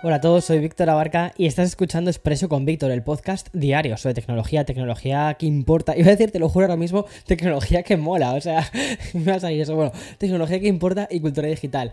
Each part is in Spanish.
Hola a todos, soy Víctor Abarca y estás escuchando Expreso con Víctor, el podcast diario sobre tecnología, tecnología que importa. Iba a decir, te lo juro ahora mismo, tecnología que mola, o sea, me va a eso. Bueno, tecnología que importa y cultura digital.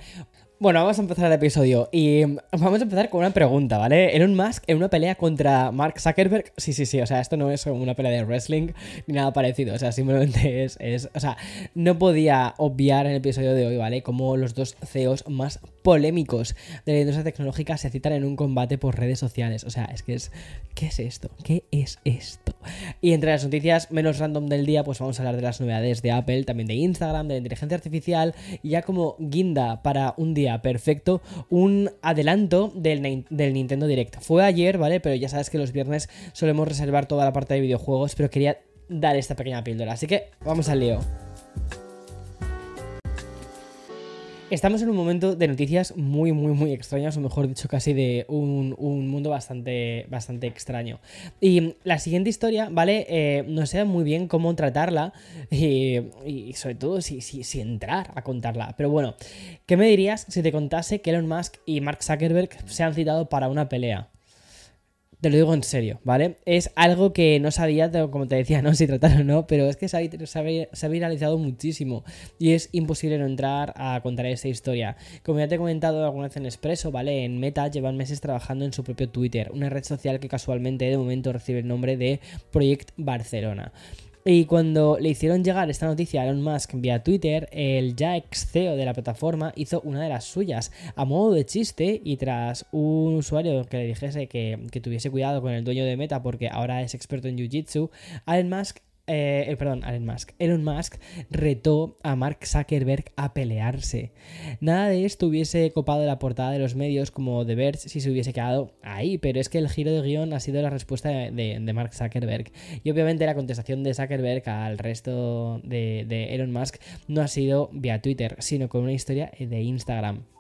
Bueno, vamos a empezar el episodio y vamos a empezar con una pregunta, ¿vale? Elon Musk en una pelea contra Mark Zuckerberg. Sí, sí, sí, o sea, esto no es una pelea de wrestling ni nada parecido, o sea, simplemente es, es o sea, no podía obviar en el episodio de hoy, ¿vale? Como los dos CEOs más polémicos de la industria tecnológica se citan en un combate por redes sociales. O sea, es que es, ¿qué es esto? ¿Qué es esto? Y entre las noticias menos random del día, pues vamos a hablar de las novedades de Apple, también de Instagram, de la inteligencia artificial y ya como guinda para un día perfecto un adelanto del, del, Nintendo Direct. Fue ayer, ¿vale? Pero ya sabes que los viernes solemos reservar toda la parte de videojuegos, pero quería dar esta pequeña píldora. Así que vamos al lío. Estamos en un momento de noticias muy, muy, muy extrañas, o mejor dicho, casi de un, mundo bastante, bastante extraño. Y la siguiente historia, ¿vale? Eh, no sé muy bien cómo tratarla y, sobre todo si, si, si, entrar a contarla. Pero bueno, ¿qué me dirías si te contase que Elon Musk y Mark Zuckerberg se han citado para una pelea? Te lo digo en serio, ¿vale? Es algo que no sabía, como te decía, no si tratar o no, pero es que se ha, viralizado muchísimo y es imposible no entrar a contar esa historia. Como ya te he comentado alguna vez en Expreso, ¿vale? En Meta llevan meses trabajando en su propio Twitter, una red social que casualmente de momento recibe el nombre de Project Barcelona. Y cuando le hicieron llegar esta noticia a Elon Musk vía Twitter, el ya ex CEO de la plataforma hizo una de las suyas a modo de chiste y tras un usuario que le dijese que, que tuviese cuidado con el dueño de Meta porque ahora es experto en Jiu-Jitsu, Elon Musk eh, eh, perdón, Elon Musk. Elon Musk retó a Mark Zuckerberg a pelearse. Nada de esto hubiese copado la portada de los medios como The Verge si se hubiese quedado ahí, pero es que el giro de guion ha sido la respuesta de, Mark Zuckerberg. Y obviamente la contestación de Zuckerberg al resto de, de Elon Musk no ha sido vía Twitter, sino con una historia de Instagram.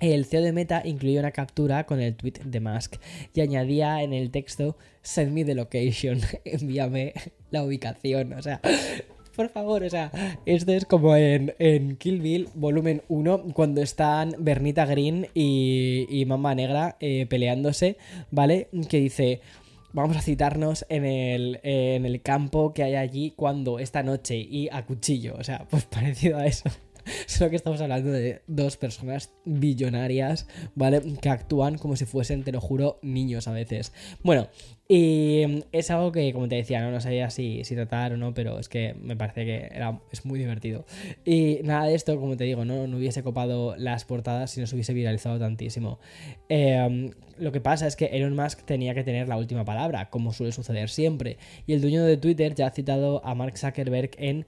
El CEO de Meta incluyó una captura con el tweet de Musk y añadía en el texto Send me the location, envíame la ubicación, o sea, por favor, o sea, esto es como en, Kill Bill volumen 1 cuando están Bernita Green y, y Mamba Negra eh, peleándose, ¿vale? Que dice vamos a citarnos en el, en el, campo que hay allí cuando esta noche y a cuchillo. O sea, pues parecido a eso. Solo que estamos hablando de dos personas billonarias, ¿vale? Que actúan como si fuesen, te lo juro, niños a veces. Bueno, y es algo que, como te decía, no, sabía si, tratar o no, pero es que me parece que es muy divertido. Y nada de esto, como te digo, no, no hubiese copado las portadas si no se hubiese viralizado tantísimo. Em, lo que pasa es que Elon Musk tenía que tener la última palabra, como suele suceder siempre. Y el dueño de Twitter ya ha citado a Mark Zuckerberg en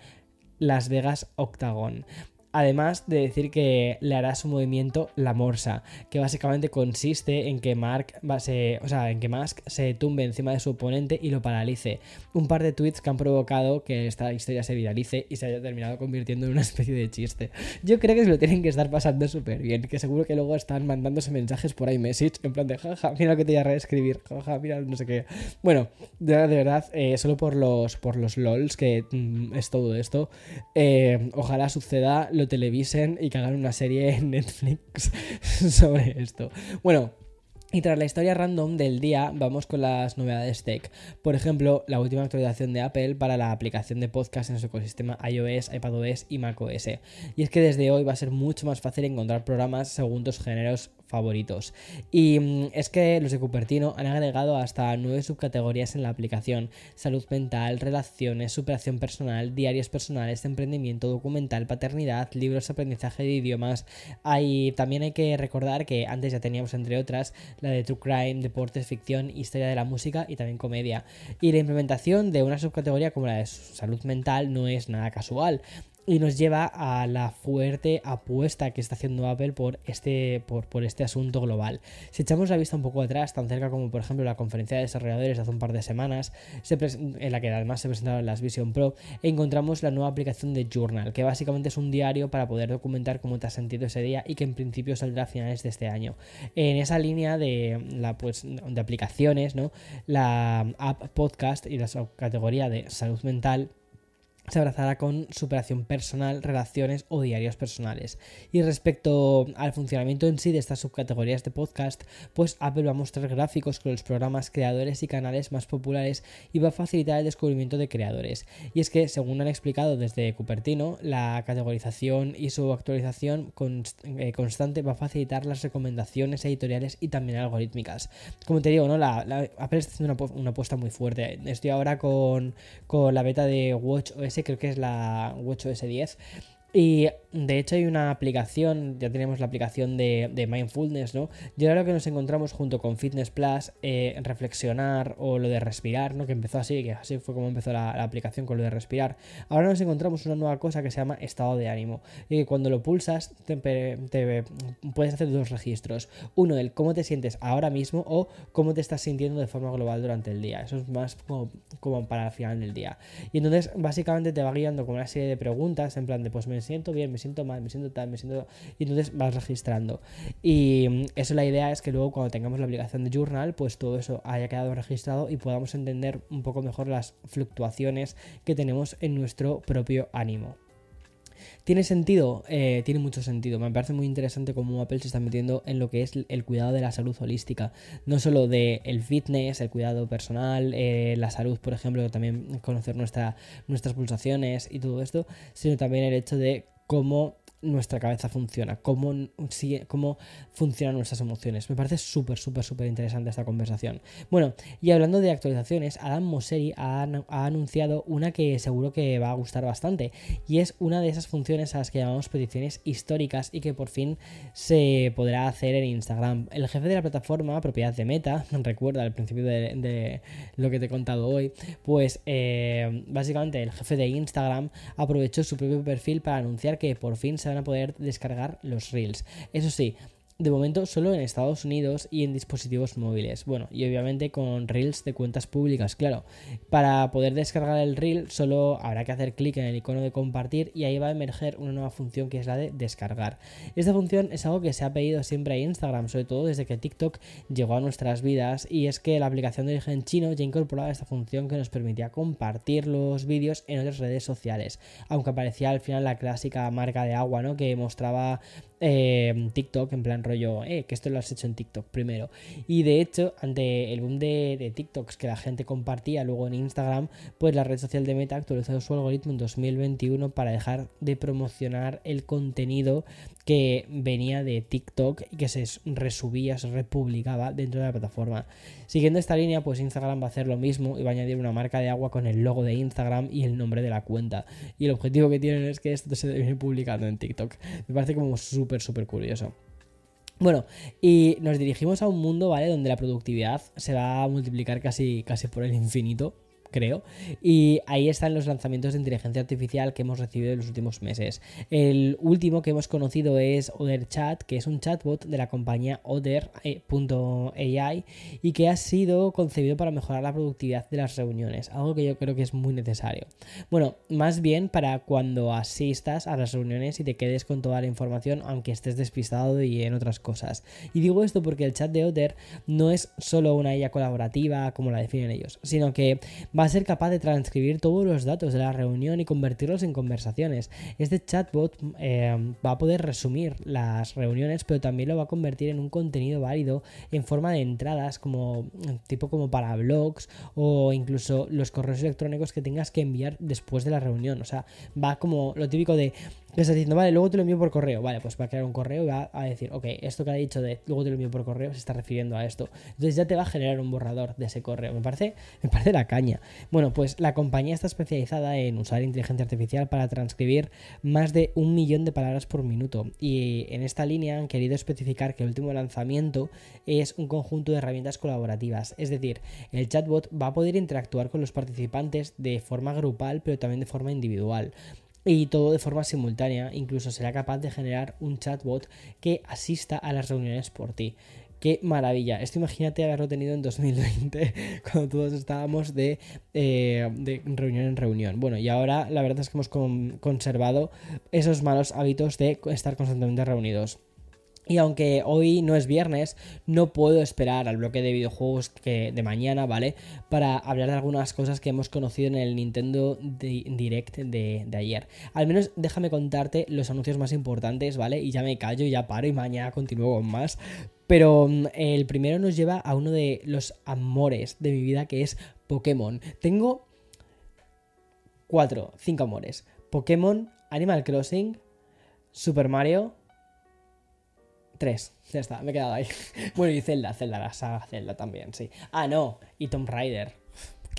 Las Vegas Octagon. Además de decir que le hará su movimiento la morsa, que básicamente consiste en que Mark se, o sea, en que Musk se tumbe encima de su oponente y lo paralice. Un par de tweets que han provocado que esta historia se viralice y se haya terminado convirtiendo en una especie de chiste. Yo creo que se lo tienen que estar pasando súper bien, que seguro que luego están mandándose mensajes por iMessage en plan de jaja, mira lo que te voy a reescribir, jaja, mira no sé qué. Bueno, de, verdad, eh, solo por los, por los LOLs, que mm, es todo esto, eh, ojalá suceda lo televisen y que hagan una serie en Netflix sobre esto. Bueno, y tras la historia random del día, vamos con las novedades tech. Por ejemplo, la última actualización de Apple para la aplicación de podcast en su ecosistema iOS, iPadOS y macOS. Y es que desde hoy va a ser mucho más fácil encontrar programas según tus géneros favoritos. Y mm, es que los de Cupertino han agregado hasta nueve subcategorías en la aplicación: salud mental, relaciones, superación personal, diarios personales, emprendimiento, documental, paternidad, libros, aprendizaje de idiomas. Hay, también hay que recordar que antes ya teníamos, entre otras, la de True Crime, deportes, ficción, historia de la música y también comedia. Y la implementación de una subcategoría como la de salud mental no es nada casual y nos lleva a la fuerte apuesta que está haciendo Apple por este, por, por, este asunto global. Si echamos la vista un poco atrás, tan cerca como por ejemplo la conferencia de desarrolladores de hace un par de semanas, en la que además se presentaron las Vision Pro, encontramos la nueva aplicación de Journal, que básicamente es un diario para poder documentar cómo te has sentido ese día y que en principio saldrá a finales de este año. En esa línea de, la, pues, de aplicaciones, ¿no? la app podcast y la categoría de salud mental se abrazará con superación personal, relaciones o diarios personales. Y respecto al funcionamiento en sí de estas subcategorías de podcast, pues Apple va a mostrar gráficos con los programas creadores y canales más populares y va a facilitar el descubrimiento de creadores. Y es que, según han explicado desde Cupertino, la categorización y su actualización eh, constante va a facilitar las recomendaciones editoriales y también algorítmicas. Como te digo, ¿no? Apple está haciendo una, una, apuesta muy fuerte. Estoy ahora con, con la beta de Watch OS creo que es la WatchOS 10. Y de hecho hay una aplicación, ya tenemos la aplicación de, mindfulness, ¿no? Y ahora que nos encontramos junto con Fitness Plus, eh, reflexionar o lo de respirar, ¿no? Que empezó así, que así fue como empezó la, aplicación con lo de respirar. Ahora nos encontramos una nueva cosa que se llama estado de ánimo. Y que cuando lo pulsas te, puedes hacer dos registros. Uno, el cómo te sientes ahora mismo o cómo te estás sintiendo de forma global durante el día. Eso es más como, como para el final del día. Y entonces básicamente te va guiando con una serie de preguntas en plan de pues me me siento bien, me siento mal, me siento tal, me siento... Y entonces vas registrando. Y mm, eso la idea es que luego cuando tengamos la aplicación de Journal, pues todo eso haya quedado registrado y podamos entender un poco mejor las fluctuaciones que tenemos en nuestro propio ánimo. ¿Tiene sentido? Eh, tiene mucho sentido. Me parece muy interesante cómo Apple se está metiendo en lo que es el cuidado de la salud holística. No solo del el fitness, el cuidado personal, eh, la salud, por ejemplo, también conocer nuestra, nuestras pulsaciones y todo esto, sino también el hecho de cómo nuestra cabeza funciona, cómo, cómo funcionan nuestras emociones. Me parece súper, súper, súper interesante esta conversación. Bueno, y hablando de actualizaciones, Adam Mosseri ha, anunciado una que seguro que va a gustar bastante, y es una de esas funciones a las que llamamos peticiones históricas y que por fin se podrá hacer en Instagram. El jefe de la plataforma, propiedad de Meta, recuerda al principio de, lo que te he contado hoy, pues eh, básicamente el jefe de Instagram aprovechó su propio perfil para anunciar que por fin se van a poder descargar los reels. Eso sí, de momento solo en Estados Unidos y en dispositivos móviles. Bueno, y obviamente con reels de cuentas públicas, claro. Para poder descargar el reel solo habrá que hacer clic en el icono de compartir y ahí va a emerger una nueva función que es la de descargar. Esta función es algo que se ha pedido siempre a Instagram, sobre todo desde que TikTok llegó a nuestras vidas y es que la aplicación de origen chino ya incorporaba esta función que nos permitía compartir los vídeos en otras redes sociales, aunque aparecía al final la clásica marca de agua, ¿no? Que mostraba eh, TikTok en plan rollo, eh, que esto lo has hecho en TikTok primero. Y de hecho, ante el boom de, de, TikToks que la gente compartía luego en Instagram, pues la red social de Meta actualizó su algoritmo en 2021 para dejar de promocionar el contenido que venía de TikTok y que se resubía, se republicaba dentro de la plataforma. Siguiendo esta línea, pues Instagram va a hacer lo mismo y va a añadir una marca de agua con el logo de Instagram y el nombre de la cuenta. Y el objetivo que tienen es que esto se viene publicando en TikTok. Me parece como súper, súper curioso. Bueno, y nos dirigimos a un mundo, ¿vale? Donde la productividad se va a multiplicar casi, casi por el infinito creo. Y ahí están los lanzamientos de inteligencia artificial que hemos recibido en los últimos meses. El último que hemos conocido es Oder Chat, que es un chatbot de la compañía Oder.ai y que ha sido concebido para mejorar la productividad de las reuniones, algo que yo creo que es muy necesario. Bueno, más bien para cuando asistas a las reuniones y te quedes con toda la información, aunque estés despistado y en otras cosas. Y digo esto porque el chat de Oder no es solo una IA colaborativa como la definen ellos, sino que va a ser capaz de transcribir todos los datos de la reunión y convertirlos en conversaciones. Este chatbot eh, va a poder resumir las reuniones, pero también lo va a convertir en un contenido válido en forma de entradas, como tipo como para blogs o incluso los correos electrónicos que tengas que enviar después de la reunión. O sea, va como lo típico de que estás diciendo, vale, luego te lo envío por correo. Vale, pues va a crear un correo y va a decir, ok, esto que ha dicho de luego te lo envío por correo se está refiriendo a esto. Entonces ya te va a generar un borrador de ese correo. Me parece, me parece la caña. Bueno, pues la compañía está especializada en usar inteligencia artificial para transcribir más de un millón de palabras por minuto. Y en esta línea han querido especificar que el último lanzamiento es un conjunto de herramientas colaborativas. Es decir, el chatbot va a poder interactuar con los participantes de forma grupal, pero también de forma individual y todo de forma simultánea. Incluso será capaz de generar un chatbot que asista a las reuniones por ti. Qué maravilla. Esto imagínate haberlo tenido en 2020, cuando todos estábamos de, eh, de reunión en reunión. Bueno, y ahora la verdad es que hemos conservado esos malos hábitos de estar constantemente reunidos. Y aunque hoy no es viernes, no puedo esperar al bloque de videojuegos que de mañana, ¿vale? Para hablar de algunas cosas que hemos conocido en el Nintendo Direct de, de, ayer. Al menos déjame contarte los anuncios más importantes, ¿vale? Y ya me callo, ya paro y mañana continúo con más. Pero mm, el primero nos lleva a uno de los amores de mi vida, que es Pokémon. Tengo cuatro, cinco amores. Pokémon, Animal Crossing, Super Mario Tres. Ya está, me he quedado ahí. Bueno, y Zelda, Zelda, la saga Zelda también, sí. Ah, no, y Tomb Raider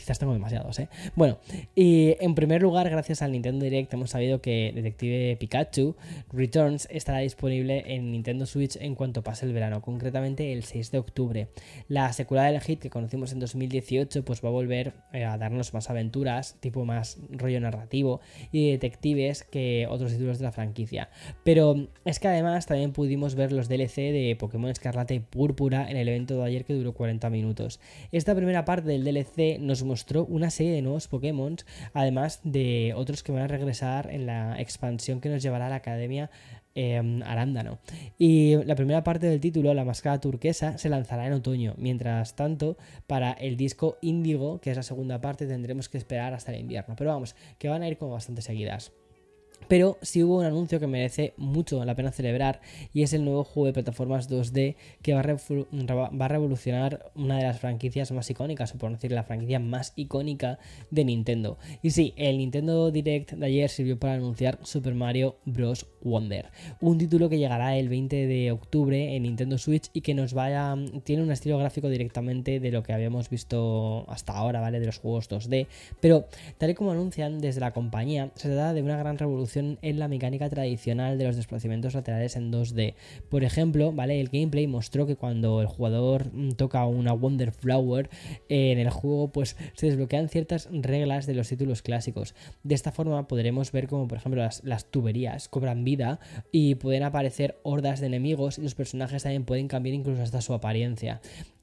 quizás tengo demasiados, ¿eh? Bueno, y en primer lugar, gracias al Nintendo Direct hemos sabido que Detective Pikachu Returns estará disponible en Nintendo Switch en cuanto pase el verano, concretamente el 6 de octubre. La secuela del hit que conocimos en 2018 pues va a volver eh, a darnos más aventuras, tipo más rollo narrativo y detectives que otros títulos de la franquicia. Pero es que además también pudimos ver los DLC de Pokémon Escarlata y Púrpura en el evento de ayer que duró 40 minutos. Esta primera parte del DLC nos mostró una serie de nuevos Pokémon, además de otros que van a regresar en la expansión que nos llevará a la Academia em, Arándano. Y la primera parte del título, la máscara turquesa, se lanzará en otoño. Mientras tanto, para el disco Índigo, que es la segunda parte, tendremos que esperar hasta el invierno. Pero vamos, que van a ir como bastante seguidas. Pero sí hubo un anuncio que merece mucho la pena celebrar y es el nuevo juego de plataformas 2D que va a, revolucionar una de las franquicias más icónicas, o por decir la franquicia más icónica de Nintendo. Y sí, el Nintendo Direct de ayer sirvió para anunciar Super Mario Bros. Wonder, un título que llegará el 20 de octubre en Nintendo Switch y que nos vaya tiene un estilo gráfico directamente de lo que habíamos visto hasta ahora, ¿vale? De los juegos 2D, pero tal y como anuncian desde la compañía, se trata de una gran revolución en la mecánica tradicional de los desplazamientos laterales en 2D. Por ejemplo, ¿vale? El gameplay mostró que cuando el jugador mm, toca una Wonder Flower en el juego, pues se desbloquean ciertas reglas de los títulos clásicos. De esta forma podremos ver como, por ejemplo, las, las tuberías cobran vida y pueden aparecer hordas de enemigos y los personajes también pueden cambiar incluso hasta su apariencia.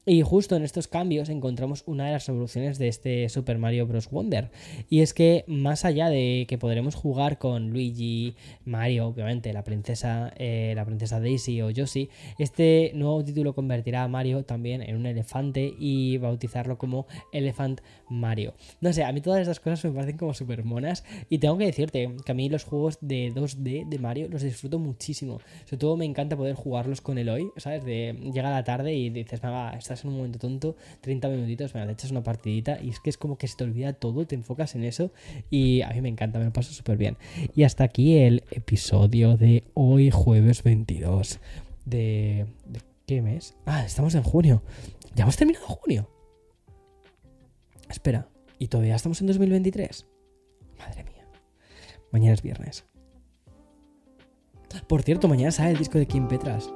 Y justo en estos cambios encontramos una de las revoluciones de este Super Mario Bros. Wonder. Y es que más allá de que podremos jugar con Luigi, Mario, obviamente, la princesa, eh, la princesa Daisy o Yoshi, este nuevo título convertirá a Mario también en un elefante y bautizarlo como Elephant Mario. No sé, a mí todas estas cosas me parecen como súper monas. Y tengo que decirte que a mí los juegos de 2D de Mario los disfruto muchísimo. Sobre todo me encanta poder jugarlos con Eloy, ¿sabes? De llega la tarde y dices, va, esta en un momento tonto, 30 minutitos, me te echas una partidita y es que es como que se te olvida todo, te enfocas en eso y a mí me encanta, me lo paso súper bien. Y hasta aquí el episodio de hoy, jueves 22 de, de... ¿Qué mes? Ah, estamos en junio. ¿Ya hemos terminado junio? Espera, ¿y todavía estamos en 2023? Madre mía. Mañana es viernes. Por cierto, mañana sale el disco de Kim Petras.